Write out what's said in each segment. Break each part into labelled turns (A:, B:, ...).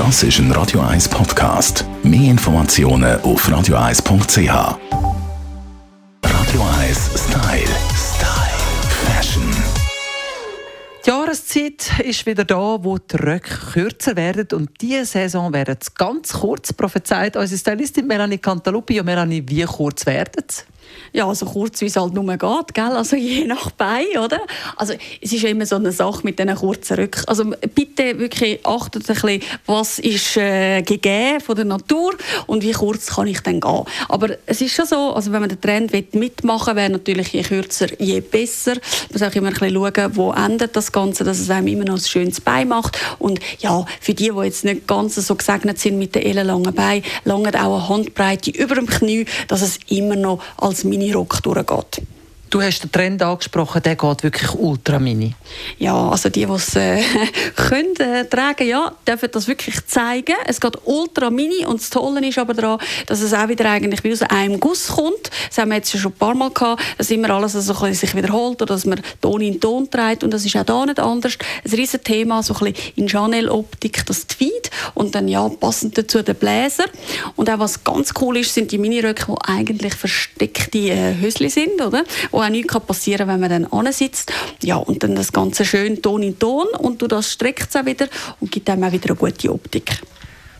A: Das ist ein Radio 1 Podcast. Mehr Informationen auf radio1.ch. Radio 1 Style. Style. Fashion.
B: Die Jahreszeit ist wieder da, wo die Röcke kürzer werden und diese Saison werden ganz kurz, prophezeit unsere Stylistin Melanie Cantaluppi. Ja, Melanie, wie kurz werden sie?
C: Ja, so kurz wie es halt nur geht, gell? also je nach Bein, oder? Also es ist ja immer so eine Sache mit diesen kurzen Rücken. Also bitte wirklich achtet ein bisschen, was ist äh, gegeben von der Natur und wie kurz kann ich dann gehen. Aber es ist schon so, also wenn man den Trend mitmachen will, wäre natürlich je kürzer, je besser. Man muss auch immer ein bisschen schauen, wo endet das Ganze, dass es einem immer noch ein schönes Bein macht. Und ja, für die, die jetzt nicht ganz so gesegnet sind mit den ellenlangen Beinen, lange auch eine Handbreite über dem Knie, dass es immer noch als Mini-Rock durchgeht.
B: Du hast den Trend angesprochen, der geht wirklich ultra mini.
C: Ja, also die, die es äh, können äh, tragen, ja, dürfen das wirklich zeigen. Es geht ultra mini und das Tolle ist aber daran, dass es auch wieder eigentlich wie aus einem Guss kommt. Das haben wir jetzt schon ein paar Mal gehabt, dass immer alles so ein sich wiederholt oder dass man Ton in Ton trägt und das ist auch da nicht anders. Ein riesen Thema, so ein bisschen in Chanel-Optik, das Tweed und dann ja passend dazu der Bläser. Und auch was ganz cool ist, sind die Miniröcke, die eigentlich versteckte äh, Hösli sind, oder? Wo auch nichts passieren kann, wenn man dann sitzt. Ja, und dann das Ganze schön Ton in Ton und du das streckt es auch wieder und gibt einem auch wieder eine gute Optik.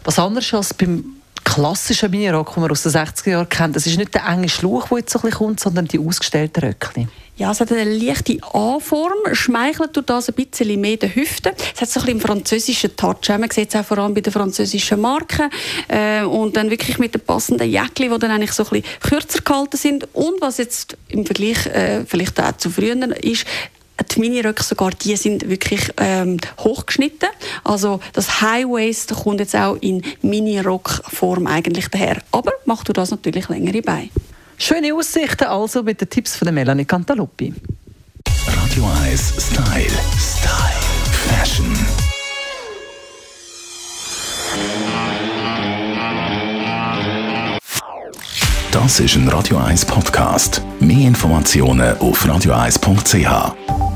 B: Was anderes als beim klassischen Minirock, den man aus den 60er Jahren kennt, das ist nicht der enge Schluch, der jetzt so ein bisschen kommt, sondern die ausgestellten Röckchen.
C: Ja, es hat eine leichte A-Form, schmeichelt tut das ein bisschen mehr den Hüften. Es hat so ein bisschen französischen Touch. Man sieht es auch vor allem bei den französischen Marken. Äh, und dann wirklich mit den passenden Jäckchen, die dann eigentlich so ein bisschen kürzer gehalten sind. Und was jetzt im Vergleich äh, vielleicht auch zu früher ist, die Miniröcke sogar, die sind wirklich ähm, hochgeschnitten. Also das High Waist kommt jetzt auch in Mini-Rock-Form eigentlich daher. Aber machst du das natürlich längere Beine.
B: Schöne Aussichten also mit den Tipps von der Melanie Cantaluppi.
A: Radio 1 Style. Style. Fashion. Das ist ein Radio 1 Podcast. Mehr Informationen auf radio1.ch.